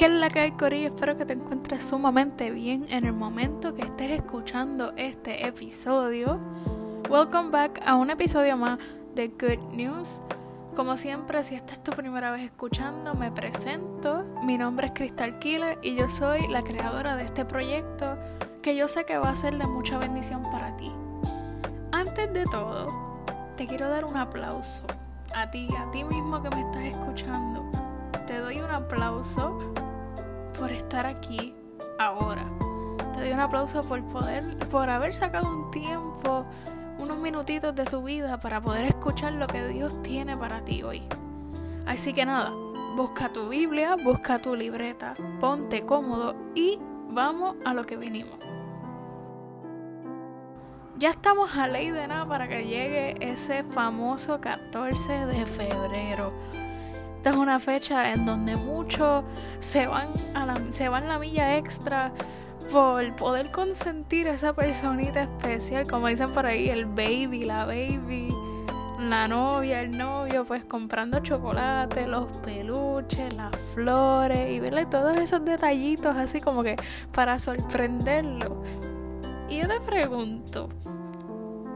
¿Qué es la que hay, Corillo? Espero que te encuentres sumamente bien en el momento que estés escuchando este episodio. Welcome back a un episodio más de Good News. Como siempre, si esta es tu primera vez escuchando, me presento. Mi nombre es Crystal Killer y yo soy la creadora de este proyecto que yo sé que va a ser de mucha bendición para ti. Antes de todo, te quiero dar un aplauso a ti, a ti mismo que me estás escuchando. Te doy un aplauso por estar aquí ahora. Te doy un aplauso por poder, por haber sacado un tiempo, unos minutitos de tu vida para poder escuchar lo que Dios tiene para ti hoy. Así que nada, busca tu Biblia, busca tu libreta, ponte cómodo y vamos a lo que vinimos. Ya estamos a ley de nada para que llegue ese famoso 14 de febrero. Esta es una fecha en donde muchos se van la, se van la milla extra por poder consentir a esa personita especial, como dicen por ahí, el baby, la baby, la novia, el novio, pues comprando chocolate, los peluches, las flores y verle todos esos detallitos así como que para sorprenderlo. Y yo te pregunto,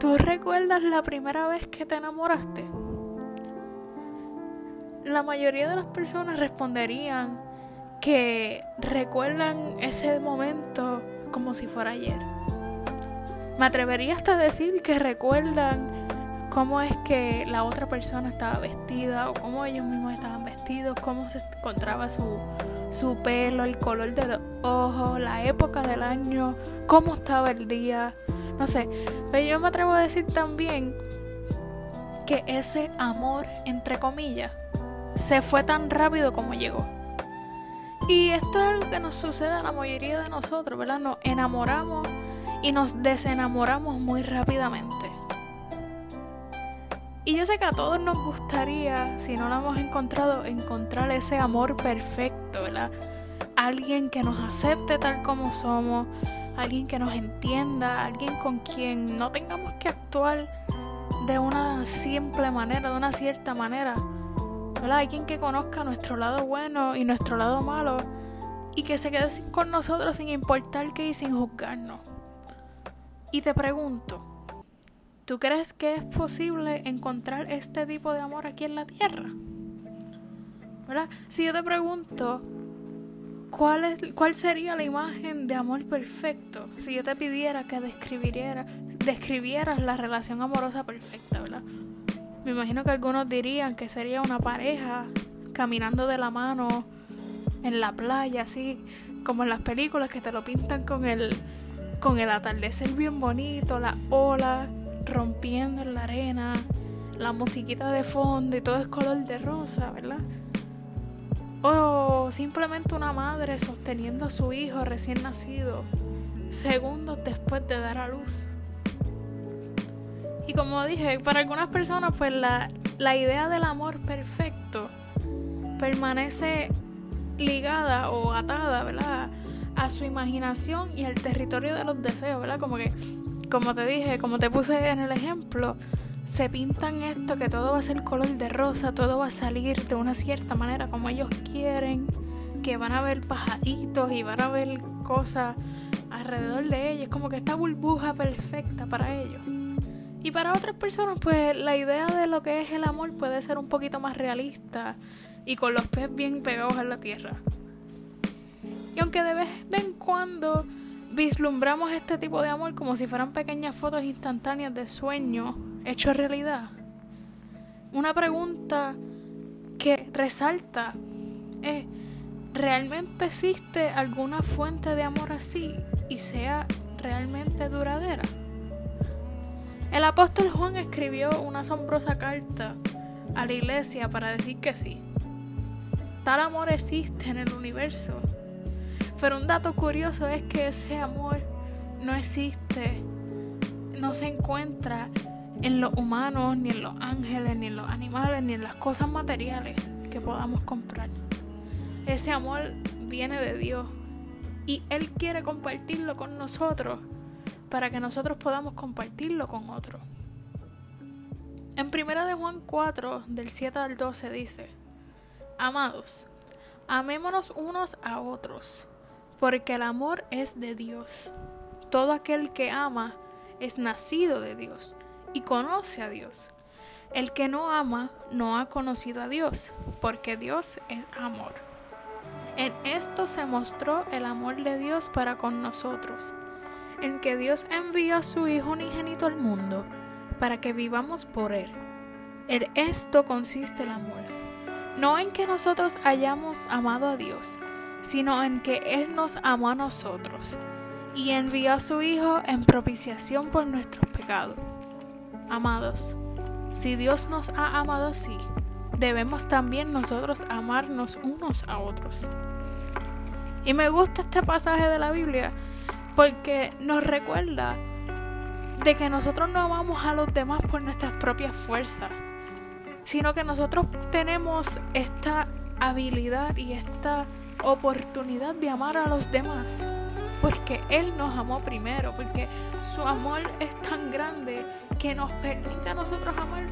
¿tú recuerdas la primera vez que te enamoraste? La mayoría de las personas responderían que recuerdan ese momento como si fuera ayer. Me atrevería hasta a decir que recuerdan cómo es que la otra persona estaba vestida o cómo ellos mismos estaban vestidos, cómo se encontraba su, su pelo, el color de los ojos, la época del año, cómo estaba el día, no sé. Pero yo me atrevo a decir también que ese amor, entre comillas, se fue tan rápido como llegó. Y esto es algo que nos sucede a la mayoría de nosotros, ¿verdad? Nos enamoramos y nos desenamoramos muy rápidamente. Y yo sé que a todos nos gustaría, si no lo hemos encontrado, encontrar ese amor perfecto, ¿verdad? Alguien que nos acepte tal como somos, alguien que nos entienda, alguien con quien no tengamos que actuar de una simple manera, de una cierta manera, Alguien que conozca nuestro lado bueno y nuestro lado malo y que se quede con nosotros sin importar qué y sin juzgarnos. Y te pregunto, ¿tú crees que es posible encontrar este tipo de amor aquí en la tierra? ¿Verdad? Si yo te pregunto, ¿cuál, es, ¿cuál sería la imagen de amor perfecto? Si yo te pidiera que describieras, describieras la relación amorosa perfecta, ¿verdad? Me imagino que algunos dirían que sería una pareja caminando de la mano en la playa, así como en las películas que te lo pintan con el, con el atardecer bien bonito, la ola rompiendo en la arena, la musiquita de fondo y todo es color de rosa, ¿verdad? O simplemente una madre sosteniendo a su hijo recién nacido segundos después de dar a luz. Y como dije, para algunas personas pues la, la idea del amor perfecto permanece ligada o atada, ¿verdad? A su imaginación y al territorio de los deseos, ¿verdad? Como que, como te dije, como te puse en el ejemplo, se pintan esto que todo va a ser color de rosa, todo va a salir de una cierta manera como ellos quieren, que van a ver pajaritos y van a ver cosas alrededor de ellos, como que esta burbuja perfecta para ellos. Y para otras personas, pues la idea de lo que es el amor puede ser un poquito más realista y con los pies bien pegados en la tierra. Y aunque de vez en cuando vislumbramos este tipo de amor como si fueran pequeñas fotos instantáneas de sueño hecho realidad, una pregunta que resalta es, ¿realmente existe alguna fuente de amor así y sea realmente duradera? El apóstol Juan escribió una asombrosa carta a la iglesia para decir que sí. Tal amor existe en el universo. Pero un dato curioso es que ese amor no existe, no se encuentra en los humanos, ni en los ángeles, ni en los animales, ni en las cosas materiales que podamos comprar. Ese amor viene de Dios y Él quiere compartirlo con nosotros para que nosotros podamos compartirlo con otros. En 1 de Juan 4, del 7 al 12 dice, Amados, Amémonos unos a otros, porque el amor es de Dios. Todo aquel que ama es nacido de Dios y conoce a Dios. El que no ama no ha conocido a Dios, porque Dios es amor. En esto se mostró el amor de Dios para con nosotros, en que Dios envió a su Hijo unigénito al mundo para que vivamos por Él. En esto consiste el amor, no en que nosotros hayamos amado a Dios, sino en que Él nos amó a nosotros y envió a su Hijo en propiciación por nuestros pecados. Amados, si Dios nos ha amado así, debemos también nosotros amarnos unos a otros. Y me gusta este pasaje de la Biblia porque nos recuerda de que nosotros no amamos a los demás por nuestras propias fuerzas, sino que nosotros tenemos esta habilidad y esta oportunidad de amar a los demás porque Él nos amó primero, porque su amor es tan grande que nos permite a nosotros amar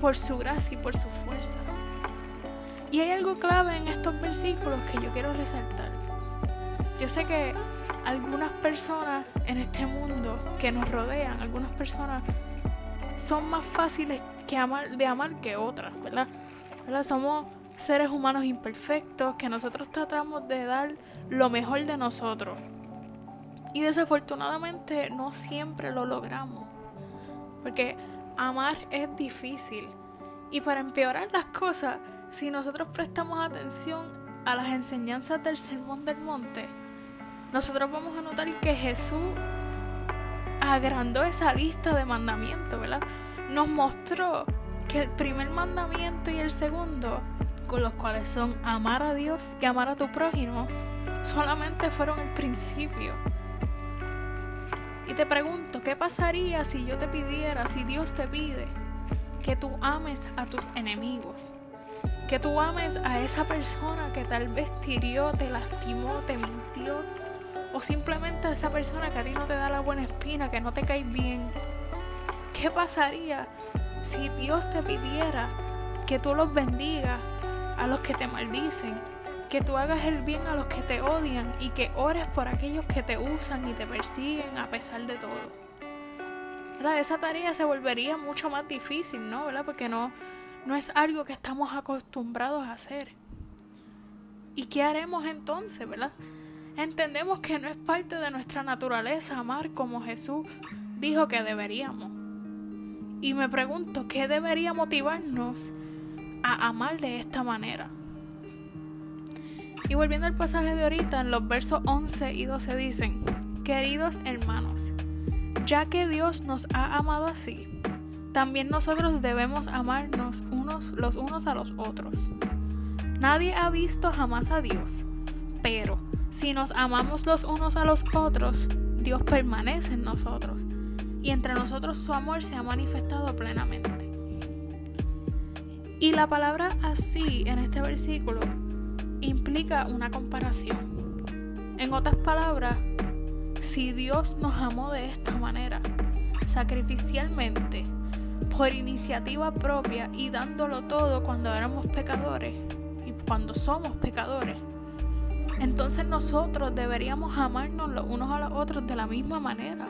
por su gracia y por su fuerza. Y hay algo clave en estos versículos que yo quiero resaltar. Yo sé que algunas personas en este mundo que nos rodean, algunas personas son más fáciles que amar, de amar que otras, ¿verdad? ¿verdad? Somos seres humanos imperfectos que nosotros tratamos de dar lo mejor de nosotros. Y desafortunadamente no siempre lo logramos. Porque amar es difícil. Y para empeorar las cosas, si nosotros prestamos atención a las enseñanzas del Sermón del Monte, nosotros vamos a notar que Jesús agrandó esa lista de mandamientos, ¿verdad? Nos mostró que el primer mandamiento y el segundo, con los cuales son amar a Dios y amar a tu prójimo, solamente fueron el principio. Y te pregunto, ¿qué pasaría si yo te pidiera, si Dios te pide, que tú ames a tus enemigos? Que tú ames a esa persona que tal vez te te lastimó, te mintió, o simplemente esa persona que a ti no te da la buena espina, que no te cae bien. ¿Qué pasaría si Dios te pidiera que tú los bendigas a los que te maldicen, que tú hagas el bien a los que te odian y que ores por aquellos que te usan y te persiguen a pesar de todo. Esa tarea se volvería mucho más difícil, ¿no? ¿verdad? Porque no, no es algo que estamos acostumbrados a hacer. ¿Y qué haremos entonces, verdad? Entendemos que no es parte de nuestra naturaleza amar como Jesús dijo que deberíamos. Y me pregunto, ¿qué debería motivarnos a amar de esta manera? Y volviendo al pasaje de ahorita, en los versos 11 y 12 dicen, queridos hermanos, ya que Dios nos ha amado así, también nosotros debemos amarnos unos los unos a los otros. Nadie ha visto jamás a Dios, pero si nos amamos los unos a los otros, Dios permanece en nosotros y entre nosotros su amor se ha manifestado plenamente. Y la palabra así en este versículo implica una comparación. En otras palabras, si Dios nos amó de esta manera, sacrificialmente, por iniciativa propia y dándolo todo cuando éramos pecadores y cuando somos pecadores, entonces nosotros deberíamos amarnos los unos a los otros de la misma manera.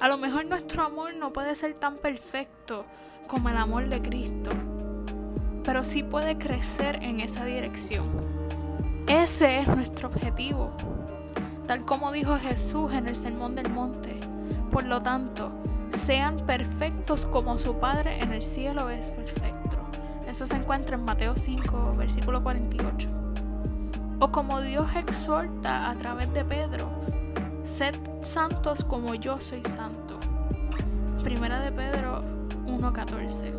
A lo mejor nuestro amor no puede ser tan perfecto como el amor de Cristo pero sí puede crecer en esa dirección. Ese es nuestro objetivo, tal como dijo Jesús en el Sermón del Monte. Por lo tanto, sean perfectos como su Padre en el cielo es perfecto. Eso se encuentra en Mateo 5, versículo 48. O como Dios exhorta a través de Pedro, sed santos como yo soy santo. Primera de Pedro 1.14.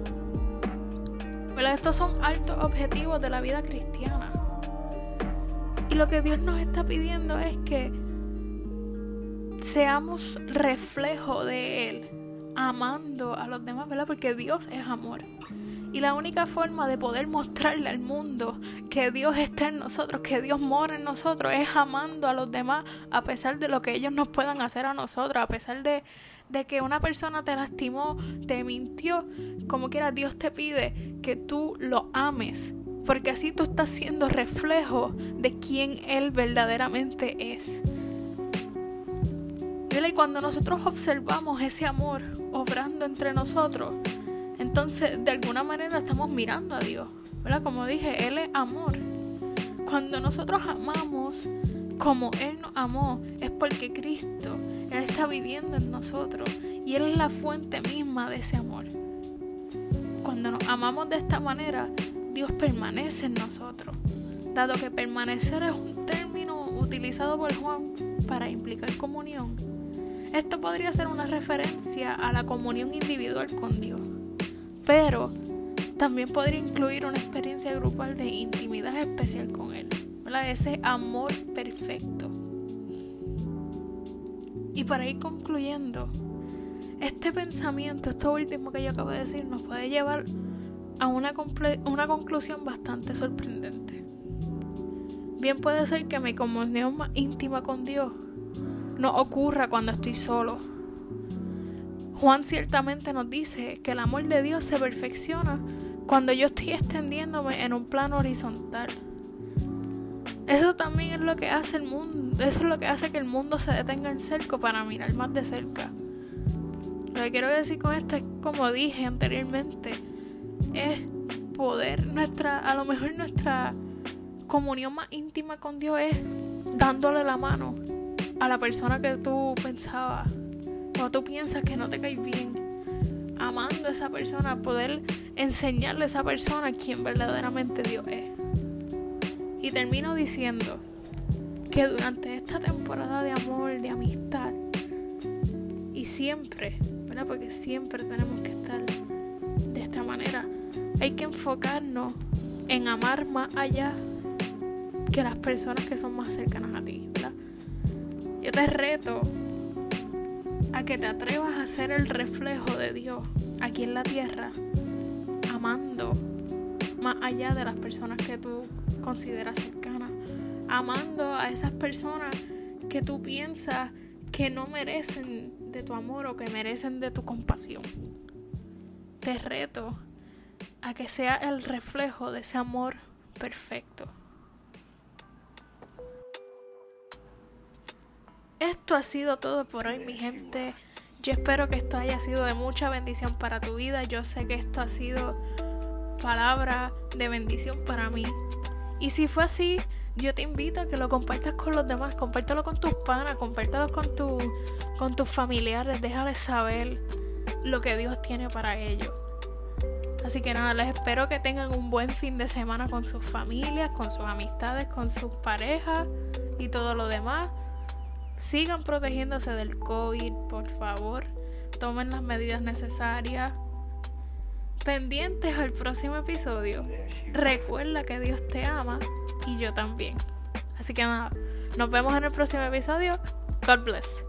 Estos son altos objetivos de la vida cristiana. Y lo que Dios nos está pidiendo es que seamos reflejo de Él, amando a los demás, ¿verdad? Porque Dios es amor. Y la única forma de poder mostrarle al mundo que Dios está en nosotros, que Dios mora en nosotros, es amando a los demás a pesar de lo que ellos nos puedan hacer a nosotros, a pesar de, de que una persona te lastimó, te mintió, como quiera Dios te pide que tú lo ames porque así tú estás siendo reflejo de quién Él verdaderamente es. Y cuando nosotros observamos ese amor obrando entre nosotros, entonces de alguna manera estamos mirando a Dios. ¿verdad? Como dije, Él es amor. Cuando nosotros amamos como Él nos amó, es porque Cristo, Él está viviendo en nosotros y Él es la fuente misma de ese amor. Cuando nos amamos de esta manera, Dios permanece en nosotros, dado que permanecer es un término utilizado por Juan para implicar comunión. Esto podría ser una referencia a la comunión individual con Dios, pero también podría incluir una experiencia grupal de intimidad especial con Él, ese amor perfecto. Y para ir concluyendo, este pensamiento, esto último que yo acabo de decir, nos puede llevar a una, una conclusión bastante sorprendente. Bien puede ser que mi comunión más íntima con Dios no ocurra cuando estoy solo. Juan ciertamente nos dice que el amor de Dios se perfecciona cuando yo estoy extendiéndome en un plano horizontal. Eso también es lo que hace el mundo, eso es lo que hace que el mundo se detenga en cerco para mirar más de cerca. Lo que quiero decir con esto es, como dije anteriormente, es poder nuestra, a lo mejor nuestra comunión más íntima con Dios es dándole la mano a la persona que tú pensabas o tú piensas que no te cae bien, amando a esa persona, poder enseñarle a esa persona quién verdaderamente Dios es. Y termino diciendo que durante esta temporada de amor, de amistad, y siempre, ¿verdad? Porque siempre tenemos que estar de esta manera, hay que enfocarnos en amar más allá que las personas que son más cercanas a ti. Yo te reto a que te atrevas a ser el reflejo de Dios aquí en la tierra, amando más allá de las personas que tú consideras cercanas, amando a esas personas que tú piensas que no merecen de tu amor o que merecen de tu compasión. Te reto a que sea el reflejo de ese amor perfecto. Esto ha sido todo por hoy, mi gente. Yo espero que esto haya sido de mucha bendición para tu vida. Yo sé que esto ha sido palabra de bendición para mí. Y si fue así, yo te invito a que lo compartas con los demás. Compártelo con tus panas, compártelo con, con tus familiares. Déjales saber lo que Dios tiene para ellos. Así que nada, les espero que tengan un buen fin de semana con sus familias, con sus amistades, con sus parejas y todo lo demás. Sigan protegiéndose del COVID, por favor. Tomen las medidas necesarias. Pendientes al próximo episodio. Recuerda que Dios te ama y yo también. Así que nada, nos vemos en el próximo episodio. God bless.